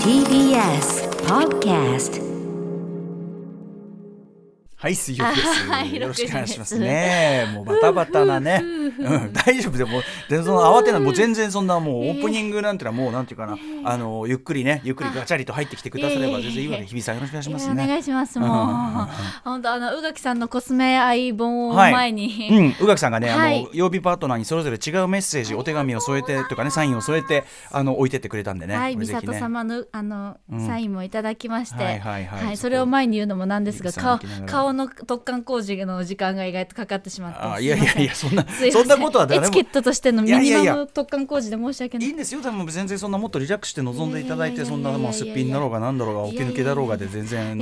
TBS Podcast はい、水曜日です。あはいよろしくお願いします6時ね。もうバタバタなね。うん、大丈夫でもう、全然その慌てない、もう全然そんなもうオープニングなんてのはもうなんていうかな、あのゆっくりね、ゆっくりガチャリと入ってきてくだされば全然いいわけで、日比さんよろしくお願いしますお願ね。いします。もう本当あの宇垣さんのコスメ愛本をはい。前に、うん、宇垣さんがね、はい。あの曜日パートナーにそれぞれ違うメッセージ、お手紙を添えてとかね、サインを添えて、あの置いてってくれたんでね。はい、美里様のあの、うん。サインもいただきまして、はいそれを前に言うのもなんですが、顔さん泣きながら顔の突貫工事の時間が意外とかかってしまって、あいやいやいや、そんな、そんなことは誰も。エチケッ。トとしてのミニマム突貫工事で申し訳ない。い。いんですよ、多分全然そんなもっとリラックスして臨んでいただいて、そんなもうすっぴんだろうがなんだろうが、お気抜けだろうがで全然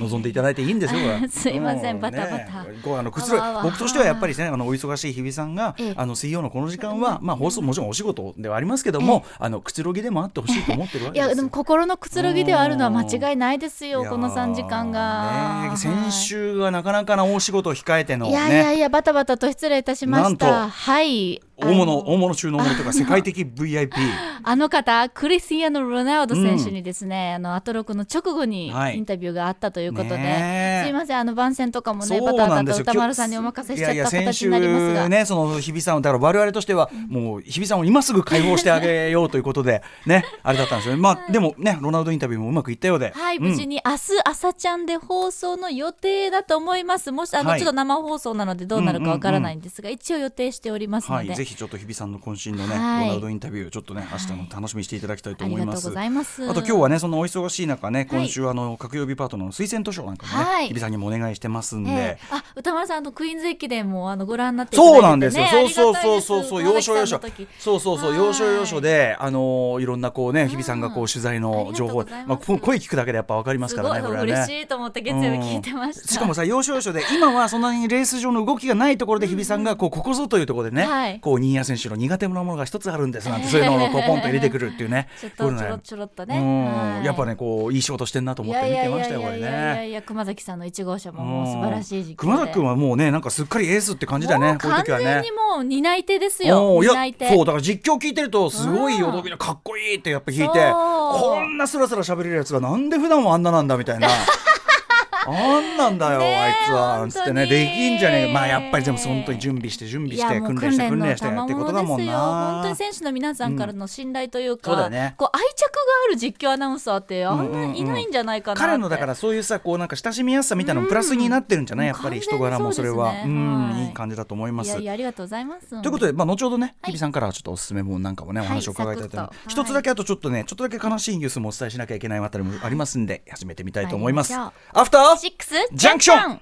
望んでいただいていいんですよ。すいませんうバタバタ。ねこうあのくつろ僕としてはやっぱりね、あのお忙しい日比さんがええ、あの水曜のこの時間は、まあ放送もちろんお仕事ではありますけども、あのくつろぎでもあってほしいと思ってるわけですよ。いやでも心のくつろぎではあるのは間違いないですよこの3時間が、ね先週はなかなかな大仕事を控えてのいやいやねいやバタバタと失礼いたしましなんと。たはい大物大物中の大物とか世界的 VIP あの方クリスティアーノ・ロナウド選手にですね、あのアトロクの直後にはい。インタビューがあったということで、ねえ。すいませんあの番宣とかもねバタバタと歌丸さんにお任せしちゃったいやいや先週形になりますが。ねその日比さんをだから我々としてはもう日比さんを今すぐ解放してあげようということで ねあれだったんですよね。まあでもねロナウドインタビューもうまくいったようで。はい、うん。無事に明日朝ちゃんで放送の予定だと思います。もしあの、はい。ちょっと生放送なのでどうなるかわからないんですが、一応予定しておりますので、はい、ぜひちょっと日比さんの渾身のね、はい。ロナウドインタビューちょっとね明日の楽しみにしていただきたいとありがとう思いますございます。あと今日はねそのお忙しい中ね今週あの各曜日パートナーの推薦図書なんかもね、はい。日比さんにもお願いしてますんで、ええ。あ歌丸さんあのクイーンズ駅伝もあのご覧になってね、そうなんですよ。そうそうそうそうそう、要所要所。そうそうそう、はい要所要所で、あのーいろんなこうね、日比さんがこう取材の情報うござい、まあ声聞くだけでやっぱわかりますからね、これは嬉しね。いと思って月曜日聞いてました。しかもさ要所要所で今はそんなにレース上の動きがないところで日比さんがこうここぞというところでね、はい。こう新谷選手の苦手なものが一つあるんですなんてそういうのをこうポンと入れてくるっていうね。ちょっとちょろちょろっとね。うんはい。やっぱねこういい仕事してんなと思って見てましたよこれいやいやいや熊崎さんの1号車ももう素晴らしい実況で。熊崎君はもうねなんかすっかりエースって感じだよね完こういう時はね。全にもう担い手ですよ。担い手。やそうだから実況聞いてるとすごい驚きのかっこいいってやっぱ聞いてこんなスラスラ喋れるやつがなんで普段はあんななんだみたいな。あんなんだよ、あいつはなんつってねできんじゃねえ。まあやっぱりでも本当に準備して準備して訓練して訓の練してってことだもん賜物ですよ。本当にな選手の皆さんからの信頼というか、こう愛着がある実況アナウンサーってあんうんうんうなん。いないんじゃないかな彼のだからそういうさこうなんか親しみやすさみたいなのもプラスになってるんじゃない、やっぱり人柄もそれは。うんはい。いい感じだと思います。いやありがとうございます。ということで、まあ、後ほどね、はい。日比さんからはちょっとおすすめ本なんかもね、お話を伺いたいと思います。一つだけあとちょっとね、ちょっとだけ悲しいニュースもお伝えしなきゃいけないあたりもありますんで、始めてみたいと思います。アフターシックスジャンクション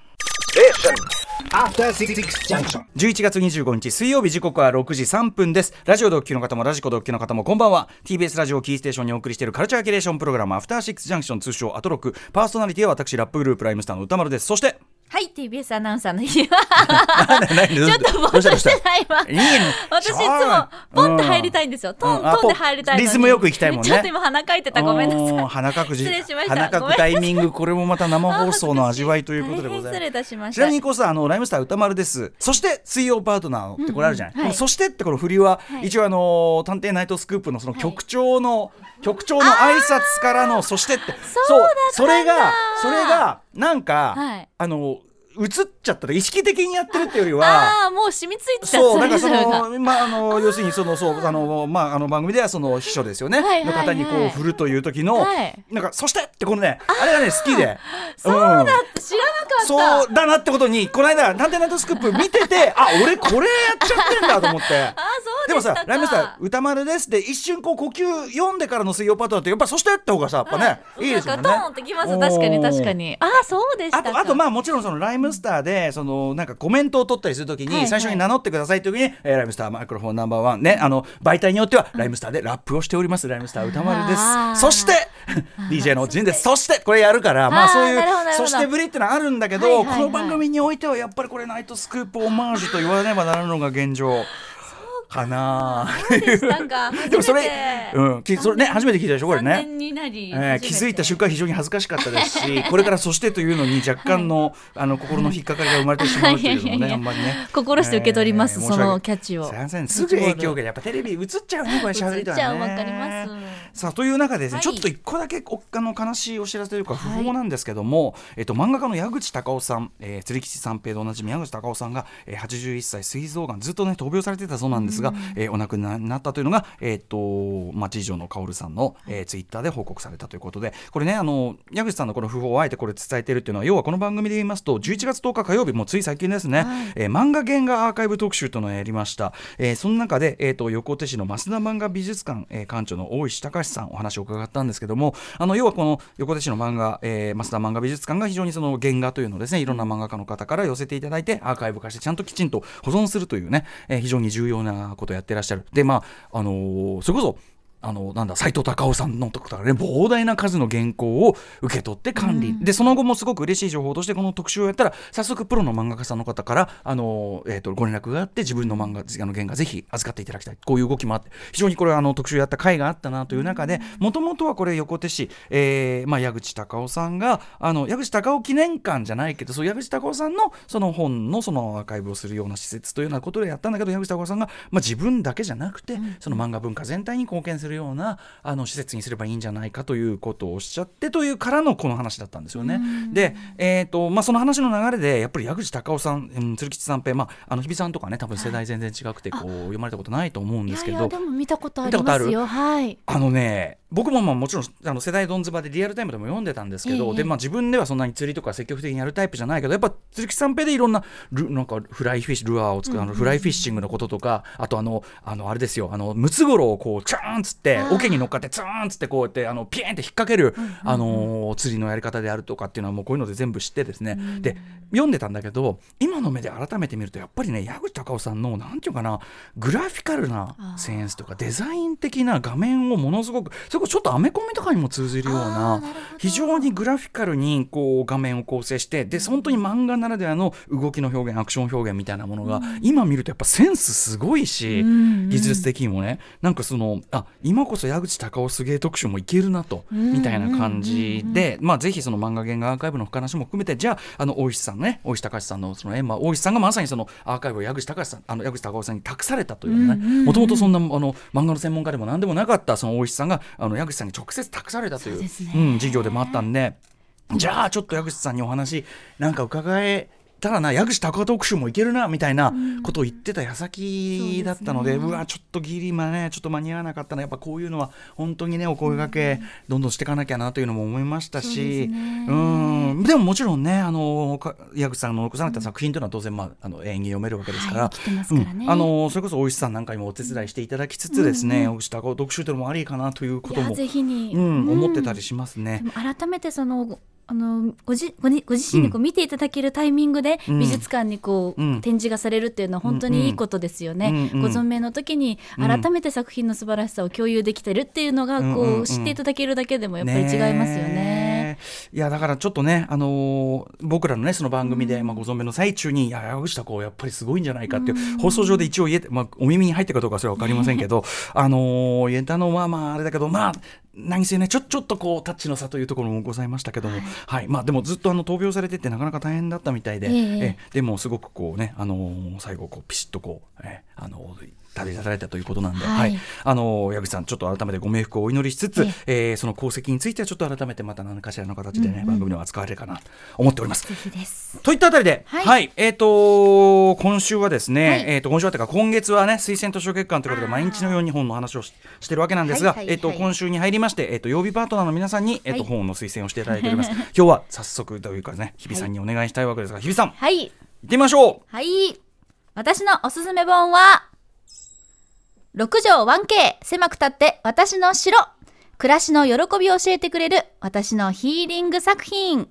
After Six Junction. 11月25日水曜日時刻は6時3分です。ラジオドッキの方もラジコドッキの方もこんばんは。TBS ラジオキーステーションにお送りしているカルチャーキュレーションプログラムアフターシックスジャンクション通称アトロック。パーソナリティは私ラップグループライムスターの歌丸です。そしてはい TBS アナウンサーの日。はちょちょっとぼーっとしてないわいいね私いつもポンって入りたいんですよ、トントンで入りたいリズムよく行きたいもんね。ちょっと今鼻かいてた。ごめんなさい。鼻かくじ。失礼しました。鼻かくタイミングこれもまた生放送の味わいということでございます。失礼いたしました。ちなみにこうさあのライムスター歌丸です。そして水曜パートナーってこれあるじゃない、うん。うんはい。そしてってこの振りは、はい。一応あの探偵ナイトスクープのその局長の、局長の挨拶からのそしてって。そうそれがそれがなんか、はい。あの映っちゃったと意識的にやってるっていうよりはああもう染みついてた。そう、なんかその、まあ、あの、要するに、その、そう、あの、まあ、あの番組では、その秘書ですよね。はいの方に、こう、振るという時の。はいなんか、そしてって、このね、あれがね、好きで。そうだんって知らなかった。そうだなってことに、この間、探偵ナイトスクープ見てて、あ、俺これやっちゃってんだと思って。あそうでもさライムスター、歌丸です。って、一瞬こう呼吸読んでからの水曜パートナーって、やっぱそしてって方がさ、やっぱね、いいですよね。なんかトーンってきます。確かに確かに。ああそうでしたか。あとあとまあもちろんそのライムスターでそのなんかコメントを取ったりするときはいはい。に最初に名乗ってくださいという時に、えーライムスターマイクロフォンナンバーワンねあの媒体によってはライムスターでラップをしております。ライムスター歌丸です。そして DJ のジンです。そして。これやるからまあそういうそしてぶりってのはあるんだけど、はいはいはい。この番組においてはやっぱりこれナイトスクープオマージュと言わねばならぬのが現状かな。でもそれうんきそれね初めて聞いたでしょこれね。3年になり、えー気づいた瞬間非常に恥ずかしかったですし これから「そして」というのに若干の,、あの心の引っかかりが生まれてしまうというのもねあんまりね。心して受け取りますそのキャッチを。すぐ影響がやっぱテレビ映っちゃうねこれ喋りとはね。映っちゃうわかりますさあという中でですね、はい。ちょっと一個だけおあの悲しいお知らせというかはい。訃報なんですけども、えっと、漫画家の矢口隆夫さん、えー、釣り吉三平でおなじみ矢口隆夫さんが、えー、81歳膵臓がんずっとね闘病されてたそうなんですが、えーお亡くなりになったというのが、えっとまあ、次女の薫さんの、えーツイッターで報告されたということでこれねあの矢口さんのこの訃報をあえてこれ伝えているっていうのは要はこの番組で言いますと11月10日火曜日もうつい最近ですね、えー漫画原画アーカイブ特集というのをやりました、えーその中で、えー、と横手市の増田漫画美術館、えー館長の大石隆さんお話を伺ったんですけどもあの要はこの横手市の漫画、えー増田漫画美術館が非常にその原画というのをですねいろんな漫画家の方から寄せていただいてアーカイブ化してちゃんときちんと保存するというね、えー非常に重要なことをやってらっしゃる。でまああのーそれこそあのなんだ斎藤隆夫さんのとこからね膨大な数の原稿を受け取って管理、でその後もすごく嬉しい情報としてこの特集をやったら早速プロの漫画家さんの方からあの、えー、とご連絡があって自分の漫画あの原画ぜひ預かっていただきたい。こういう動きもあって非常にこれはあの特集やった回があったなという中でもともとはこれ横手市、えーまあ、矢口隆夫さんがあの矢口隆夫記念館じゃないけどそう矢口隆夫さんのその本のそのアーカイブをするような施設というようなことでやったんだけど矢口隆夫さんが、まあ、自分だけじゃなくて、その漫画文化全体に貢献するようなあの施設にすればいいんじゃないかということをおっしゃってというからのこの話だったんですよね。で、えーとまあ、その話の流れでやっぱり矢口隆夫さん、うん、鶴吉三平、まあ、あの日比さんとかね多分世代全然違くてこう読まれたことないと思うんいですけど。やいやでも見たことありますよ。はい。あのね僕もまあもちろんあの世代どんずばでリアルタイムでも読んでたんですけど、ええ。でまあ、自分ではそんなに釣りとか積極的にやるタイプじゃないけどやっぱ鈴木三平でいろんなルなんかフライフィッシュルアーを作る、あのフライフィッシングのこととかあとあのあのあれですよあのムツゴロウをこうチャーンっつってあー。桶に乗っかってツーンっつってこうやってあのピエンって引っ掛ける、あのー釣りのやり方であるとかっていうのはもうこういうので全部知ってですね、で読んでたんだけど今の目で改めて見るとやっぱりね矢口隆夫さんのなんていうかなグラフィカルなセンスとかデザイン的な画面をものすごくそれこそちょっとアメコミとかにも通じるような非常にグラフィカルにこう画面を構成してで本当に漫画ならではの動きの表現アクション表現みたいなものが、今見るとやっぱセンスすごいし、ん技術的にもね。なんかそのあ今こそ矢口隆夫すげえ特集もいけるなと、みたいな感じで、まあぜひその漫画原画アーカイブの話も含めてじゃああの大石さんね大石隆さんのその、ねまあ、大石さんがまさにそのアーカイブを矢口隆さんあの矢口隆夫さんに託されたというねもともとそんなあの漫画の専門家でも何でもなかったその大石さんがあの矢口さんに直接託されたというそううん、授業でもあったんでじゃあちょっと矢口さんにお話なんか伺えたらな矢口隆夫特集もいけるなみたいなことを言ってた矢先だったので,、うわちょっとギリまねちょっと間に合わなかったな。やっぱこういうのは本当にねお声掛けどんどんしていかなきゃなというのも思いましたしうん。でももちろんねあのか矢口さんの残された作品というのは当然、まあ、あの演技読めるわけですから、あのそれこそ大石さんなんかにもお手伝いしていただきつつですね、矢口隆夫特集というのもありかなということもいやぜひに、うん、思ってたりりしますね。改めてそのあのごじごにご自身にこう見ていただけるタイミングでうん。美術館にこう、うん。展示がされるっていうのは本当にいいことですよね。うんうんご存命の時にうん。改めて作品の素晴らしさを共有できてるっていうのがこう、知っていただけるだけでもやっぱり違いますよね。えいやだからちょっとね、あのー僕らのねその番組で、まあ、ご存命の最中にいや矢口孝やっぱりすごいんじゃないかっていう、放送上で一応言えて、まあ、お耳に入ったかどうかそれは分かりませんけど、あのー言えたのはまああれだけどまあ何せねちょちょっとこうタッチの差というところもございましたけども、はい。まあ、でもずっとあの闘病されててなかなか大変だったみたいで、ええ。えでもすごくこうね、あのー最後こうピシッとこう、えあのー立ていただいたということなんで、ははいいあの矢口さんちょっと改めてご冥福をお祈りしつつ、ええーその功績についてはちょっと改めてまた何かしらの形でね、番組では扱われるかなと思っております。といったあたりで、は、はいいえっ、と今週はですね、はいえっ、と今週はというか今月はね推薦図書月間ということで毎日のように本の話をししてるわけなんですが、えっ、と今週に入りましてえっ、と曜日パートナーの皆さんにえっ、と、はい本の推薦をしていただいております。今日は早速というかね日比さんにお願いしたいわけですが、日比さん行はいってみましょう。はい。私のおすすめ本は、6畳 1K 狭くたって私の城。暮らしの喜びを教えてくれる私のヒーリング作品。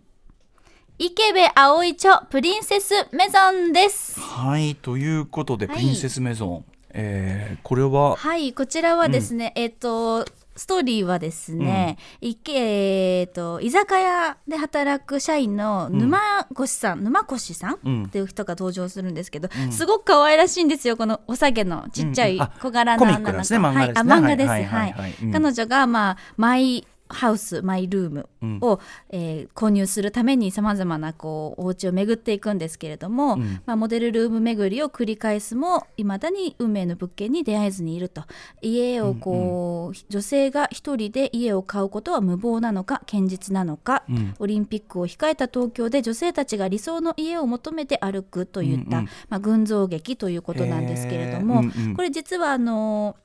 池部葵著プリンセスメゾンです。はいということで、はい。プリンセスメゾン、えーこれは？はい、こちらはですね、えっ、と、ストーリーはですね、いけえっ、と居酒屋で働く社員の沼越さん、沼越さん、うん。っていう人が登場するんですけど、すごく可愛らしいんですよこのお下げのちっちゃい小柄な女の子、クなんですね漫画はい、あ漫画です、ははいいはい。彼女がまあ毎ハウスマイルームを、えー購入するためにさまざまなこうお家を巡っていくんですけれども、ん。まあ、モデルルーム巡りを繰り返すもいまだに運命の物件に出会えずにいると。家をこう、女性が一人で家を買うことは無謀なのか堅実なのか、うん。オリンピックを控えた東京で女性たちが理想の家を求めて歩くといった、うんうん。まあ、群像劇ということなんですけれども、うんうん。これ実はあの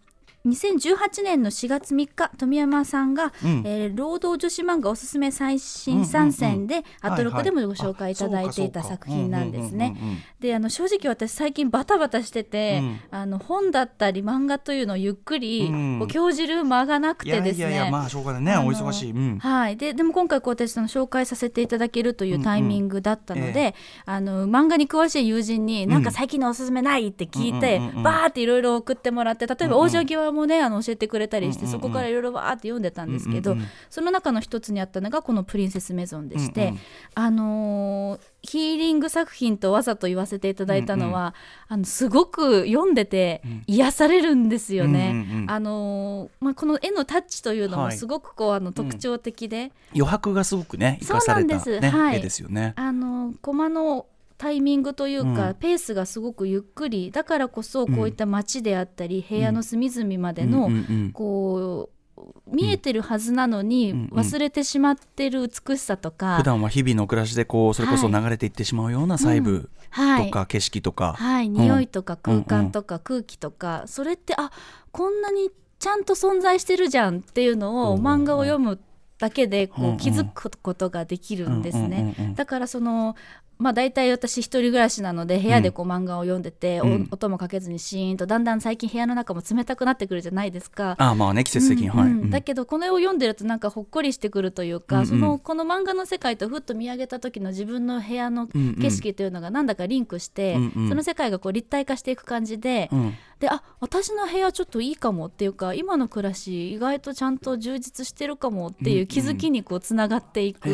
2018年の4月3日富山さんが、うん。えー労働女子漫画おすすめ最新参戦で、アトロクでもご紹介いただいていた作品なんですね。であの正直私最近バタバタしてて、うん。あの本だったり漫画というのをゆっくり、うん。こう興じる間がなくいやてですね。いやいやまあしょうがないね。お忙しい、うん、はい、ででも今回こう私その紹介させていただけるというタイミングだったので、うんうんあの漫画に詳しい友人に「なんか最近のおすすめない?」って聞いて、うんうんうんうん。バーっていろいろ送ってもらって例えば王女際もねあの教えてくれたりして、うんうんうん。そこからいろいろバーって読んでたんですけど、うんうんうん。その中の一つにあったのがこの「プリンセスメゾン」でして、うんうん。あのーヒーリング作品とわざと言わせていただいたのは、あのすごく読んでて癒されるんですよね。うんうんうん。あのーまあ、この絵のタッチというのはい。もすごくこうあの特徴的で、余白がすごくね生かされた、そうなんねです。はい。絵ですよね。あのコマのタイミングというか、うん。ペースがすごくゆっくりだからこそこういった街であったり、部屋の隅々までの、うんうんうん。こう見えてるはずなのにうん。うん。忘れてしまってる美しさとか、普段は日々の暮らしでこうそれこそ流れていってしまうような細部はい。とか景色とか、はい、匂いとか空間とか空気とか、それってあこんなにちゃんと存在してるじゃんっていうのをうん漫画を読むだけでこうんうん。う気づくことができるんですね。うんうんうんうん。だからそのまあ大体私一人暮らしなので部屋でこう漫画を読んでて、おうん。音もかけずにシーンとだんだん最近部屋の中も冷たくなってくるじゃないですか。ああまあね季節的に、はい、うん。うん。うんだけどこの絵を読んでるとなんかほっこりしてくるというか、うんうん。そのこの漫画の世界とふっと見上げた時の自分の部屋の景色というのがなんだかリンクして、うんうん。その世界がこう立体化していく感じで、うん。であ私の部屋ちょっといいかもっていうか今の暮らし意外とちゃんと充実してるかもっていう気づきにこうつながっていく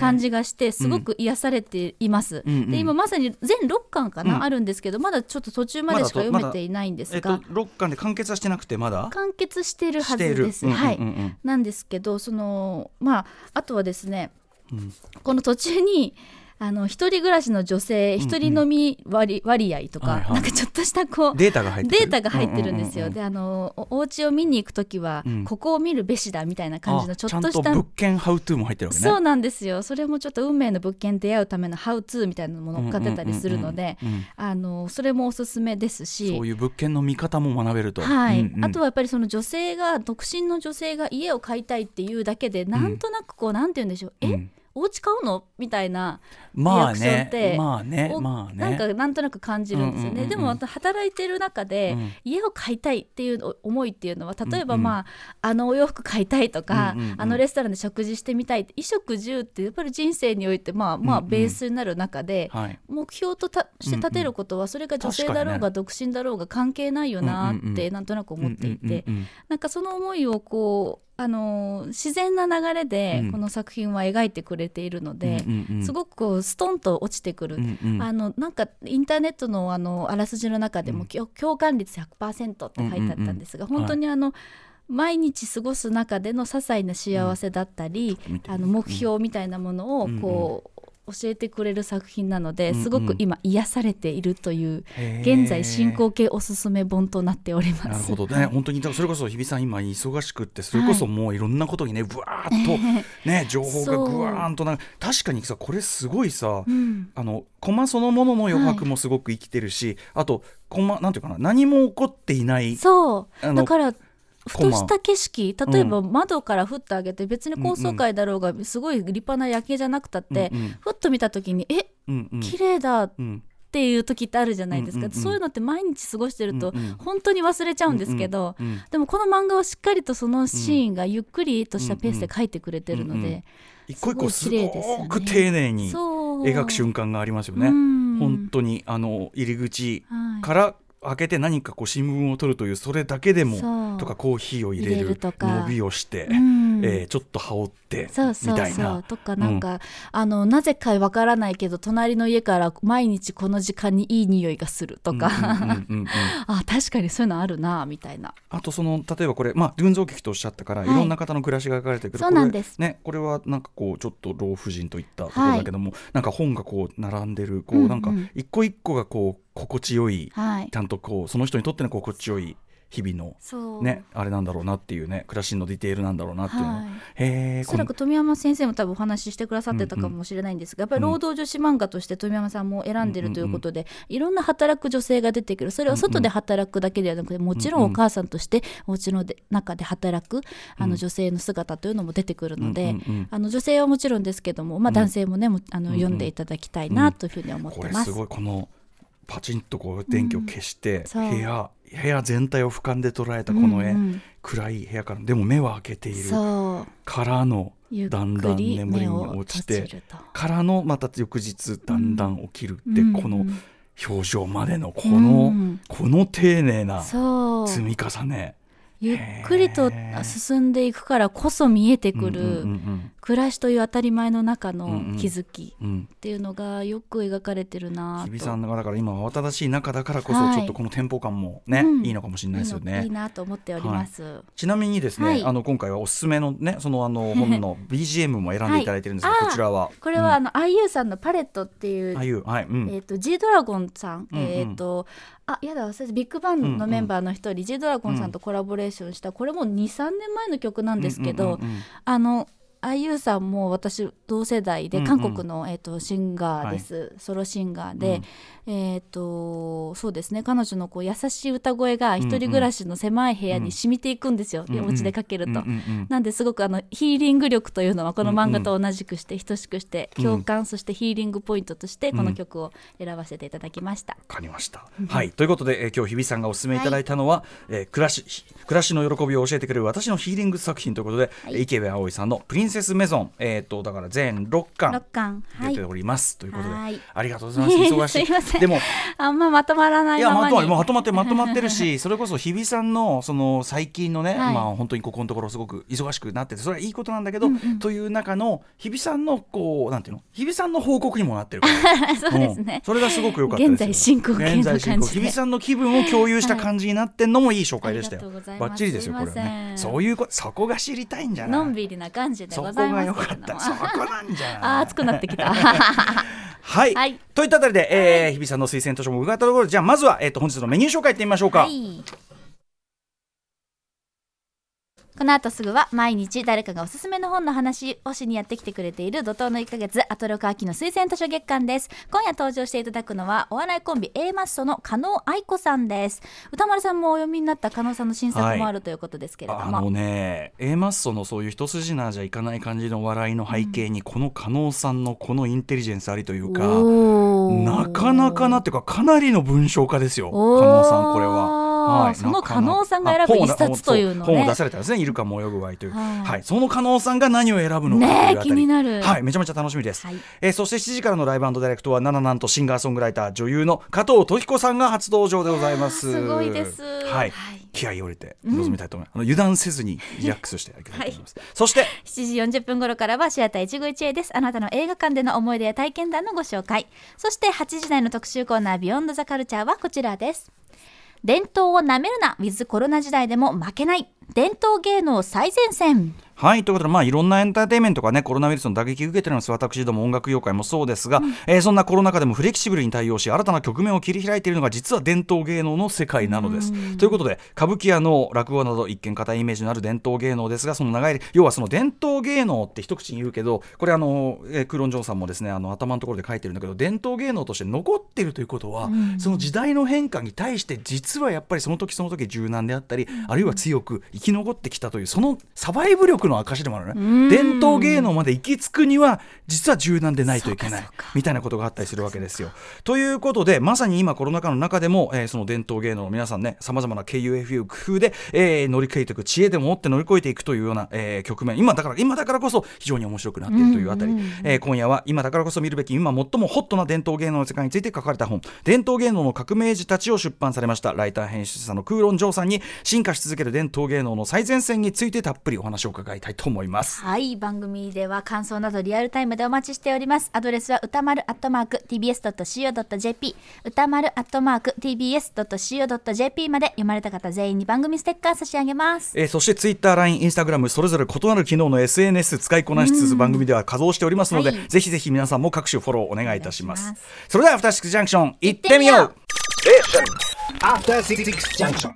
感じがしてすごく癒されています。うんうんで今まさに全6巻かな、うん。あるんですけどまだちょっと途中までしか読めていないんですえっが、と六巻で完結はしてなくてまだ？完結してるはずです。うんうんうんうん。はい。なんですけどそのまああとはですね、うん。この途中にあの一人暮らしの女性一人飲み割,、割合とか、はいはい。なんかちょっとしたこうデータが入ってる。データが入ってるんですよ。うううであのおお家を見に行くときは、うん。ここを見るべしだみたいな感じのあちょっとした物件ハウトゥーも入ってるわけね。そうなんですよ。それもちょっと運命の物件出会うためのハウツーみたいなのも乗っかってたりするのでうんうんうんうん。あのそれもおすすめですし。そういう物件の見方も学べると。はい。うんうん。あとはやっぱりその女性が独身の女性が家を買いたいっていうだけでなんとなくこう、なんて言うんでしょう、え？うんお家買うの？みたいなリまあアクションっねて、まあねおまあね。なんかなんとなく感じるんですよね、でも働いてる中で、うん。家を買いたいっていう思いっていうのは例えばまあ、あのお洋服買いたいとか、あのレストランで食事してみたい衣食住ってやっぱり人生においてまあまあベースになる中で、はい。目標とたして立てることはそれが女性だろうが独身だろうが関係ないよなってなんとなく思っていて。なんかその思いをこうあのー自然な流れでうん。この作品は描いてくれているのでうんうんうんすごくこうストンと落ちてくる。うんうん。あのなんかインターネットのあのあらすじの中でも、共共感率100%って書いてあったんですが、うん。うんうん本当にあの、毎日過ごす中での些細な幸せだったり、見てみるあの目標みたいなものをこう、教えてくれる作品なので、すごく今癒されているという、現在進行形おすすめ本となっております。なるほど。ね、本当にそれこそ日比さん今忙しくってそれこそもういろんなことにねぶわーっと ね情報がぐわーんとな確かにさこれすごいさ、うん。あのコマそのものの余白もすごく生きてるし、あとコマなんていうかな何も起こっていないそう。だからふとした景色例えば窓からふっと上げて別に高層階だろうがすごい立派な夜景じゃなくたって、うんうん。ふっと見た時にえうんうん。綺麗だっうん。ていう時ってあるじゃないですか、うんうんうんそういうのって毎日過ごしてると本当に忘れちゃうんですけど、うんうんでもこの漫画はしっかりとそのシーンがゆっくりとしたペースで描いてくれてるので、うんうん一個一個すすごく丁寧に描く瞬間がありますよね。うん。本当にあの入り口はいから開けて何かこう新聞を取るというそれだけでもとかコーヒーを入れる伸びをして、うんうんえーちょっと羽織ってみたいな。そうとかなんか、あのなぜかわからないけど隣の家から毎日この時間にいい匂いがするとか、あ確かにそういうのあるなみたいな。あとその例えばこれ、まあ、群像劇とおっしゃったから、はい。い、ろんな方の暮らしが描かれてくる。そうなんです。ね、これはなんかこうちょっと老婦人といったところだけども、なんか本がこう並んでるこう、なんか一個一個がこう心地よい、はい。ちゃんとこうその人にとっての心地よい日々の。ね、あれなんだろうなっていうね暮らしのディテールなんだろうなっていうの。は、はいおそらく富山先生も多分お話ししてくださってたかもしれないんですが、やっぱり労働女子漫画として富山さんも選んでるということで、いろんな働く女性が出てくる。それは外で働くだけではなくてもちろんお母さんとしてお家ので中で働くあの女性の姿というのも出てくるので、うんうんうん。あの女性はもちろんですけども、まあ、男性もね、もあのうん読んでいただきたいなというふうに思ってます。これすごいこのパチンとこう電気を消して、部屋部屋全体を俯瞰で捉えたこの絵、うんうん。暗い部屋からでも目は開けている。からのだんだん眠りに落ちて。からのまた翌日だんだん起きるって、うんこの表情までのこうの、ん。この丁寧な積み重ね。ゆっくりと進んでいくからこそ見えてくる、暮らしという当たり前の中のうんうん。気づきうん。うんっていうのがよく描かれてるなと。日比さんがだから今慌ただしい中だからこそはい。ちょっとこのテンポ感もね、うん。いいのかもしれないですよね。いい。なと思っております。ちなみにですね、はい。あの今回はおすすめのねそのあの本の BGM も選んでいただいてるんですが、はい。こちらは。これはあの IU さんのパレットっていう、ああいうはいうん、えっ、と G ドラゴンさん、うんうん。えっ、とあやだ忘れてビッグバンのメンバーの一人、G ドラゴンさんとコラボレーションしたこれも23年前の曲なんですけど、うんうんうんうん。あの IU さんも私同世代でうんうん。韓国の、えー、とシンガーです、ソロシンガーで、えっ、とそうですね。彼女のこう優しい歌声が一人暮らしの狭い部屋に染みていくんですよ、うんうん。お家でかけると。うんうんうんなんですごくあのヒーリング力というのはこの漫画と同じくして等しくしてうん。共感、そしてヒーリングポイントとしてこの曲を選ばせていただきました。わかりました。はい、ということで、えー今日日比さんがお勧めいただいたのは、えー暮らしひ暮らしの喜びを教えてくれる私のヒーリング作品ということで、はい。池部葵さんのプリンセスメゾン、えっ、とだから全6巻六巻。はい。出ております、ということで、はい。ありがとうございます。忙しい。でもあんままとまらないいやまとまままにまとまって まとまってるしそれこそ日比さんのその最近のね、はい。まあ本当にここのところすごく忙しくなっててそれはいいことなんだけど、という中の日比さんのこうなんていうの？日比さんの報告にもなってるから。そうですね。ん。それがすごく良かったですよ。現在進行形の現在進行感じで日比さんの気分を共有した感じになってんのもいい紹介でしたよ、ありがとうございバッチリですよこれはね。そういうことそこが知りたいんじゃない？のんびりな感じでございますが良かっけれどもたそこなんじゃあー熱くなってきた。はい、はい。といったあたりで、えー日比さんの推薦図書も伺ったところでじゃあまずは、えー、と本日のメニュー紹介いってみましょうか、はい。この後すぐは毎日誰かがおすすめの本の話をしにやってきてくれている怒涛の1ヶ月アトロク秋の推薦図書月間です。今夜登場していただくのはお笑いコンビ A マッソの加納愛子さんです。歌丸さんもお読みになった加納さんの新作もあるということですけれども、あのね A マッソのそういう一筋縄じゃいかない感じの笑いの背景に、この加納さんのこのインテリジェンスありというかなかなかなっていうかかなりの文章家ですよ加納さんこれは。そのなかなか加納さんが選ぶ一冊というのね。本を出されたんですね「イルカも泳ぐわい」という、はい。はい、その加納さんが何を選ぶのかと気になる。はい、めちゃめちゃ楽しみです、はい。えーそして7時からのライブダイレクトはナナなんとシンガーソングライター女優の加藤時子さんが初登場でございます。すごいです。はい、はい。気合いを入れて臨みたいと思います、あの油断せずにリラックスしていただきたいと思います、そして7時40分頃からはシアター一期一会です。あなたの映画館での思い出や体験談のご紹介。そして8時台の特集コーナービヨンドザカルチャーはこちらです伝統をなめるな。with コロナ時代でも負けない。伝統芸能最前線。はいということで、まあ、いろんなエンターテインメントがねコロナウイルスの打撃を受けてるんです私ども音楽業界もそうですが、えーそんなコロナ禍でもフレキシブルに対応し新たな局面を切り開いているのが実は伝統芸能の世界なのです。ということで歌舞伎や能落語など一見硬いイメージのある伝統芸能ですがその長い要はその伝統芸能って一口に言うけどこれあの、えークーロン・ジョンさんもですねあの頭のところで書いてるんだけど伝統芸能として残っているということは、その時代の変化に対して実はやっぱりその時その時柔軟であったり、あるいは強く生き残ってきたというそのサバイブ力の証でもあるね。伝統芸能まで行き着くには実は柔軟でないといけない。みたいなことがあったりするわけですよ。ということでまさに今コロナ禍の中でも、えーその伝統芸能の皆さんねさまざまな KUFU 工夫で、えー乗り越えていく知恵でも持って乗り越えていくというような、えー局面。今だから今だからこそ非常に面白くなっているというあたり、えー今夜は今だからこそ見るべき今最もホットな伝統芸能の世界について書かれた本「伝統芸能の革命児たち」を出版されましたライター編集者のクーロン・ジョーさんに進化し続ける伝統芸能の最前線についてたっぷりお話を伺いいたいと思います。はい番組では感想などリアルタイムでお待ちしておりますアドレスは歌丸アットマーク tbs.co.jp 歌丸アットマーク tbs.co.jp まで読まれた方全員に番組ステッカー差し上げますえーそしてツイッター、LINE、インスタグラムそれぞれ異なる機能の SNS 使いこなしつつ番組では稼働しておりますので、はいぜひぜひ皆さんも各種フォローお願いいたします。それではアフターシックスジャンクション行ってみよう行ってみよう Station. After Six Junction.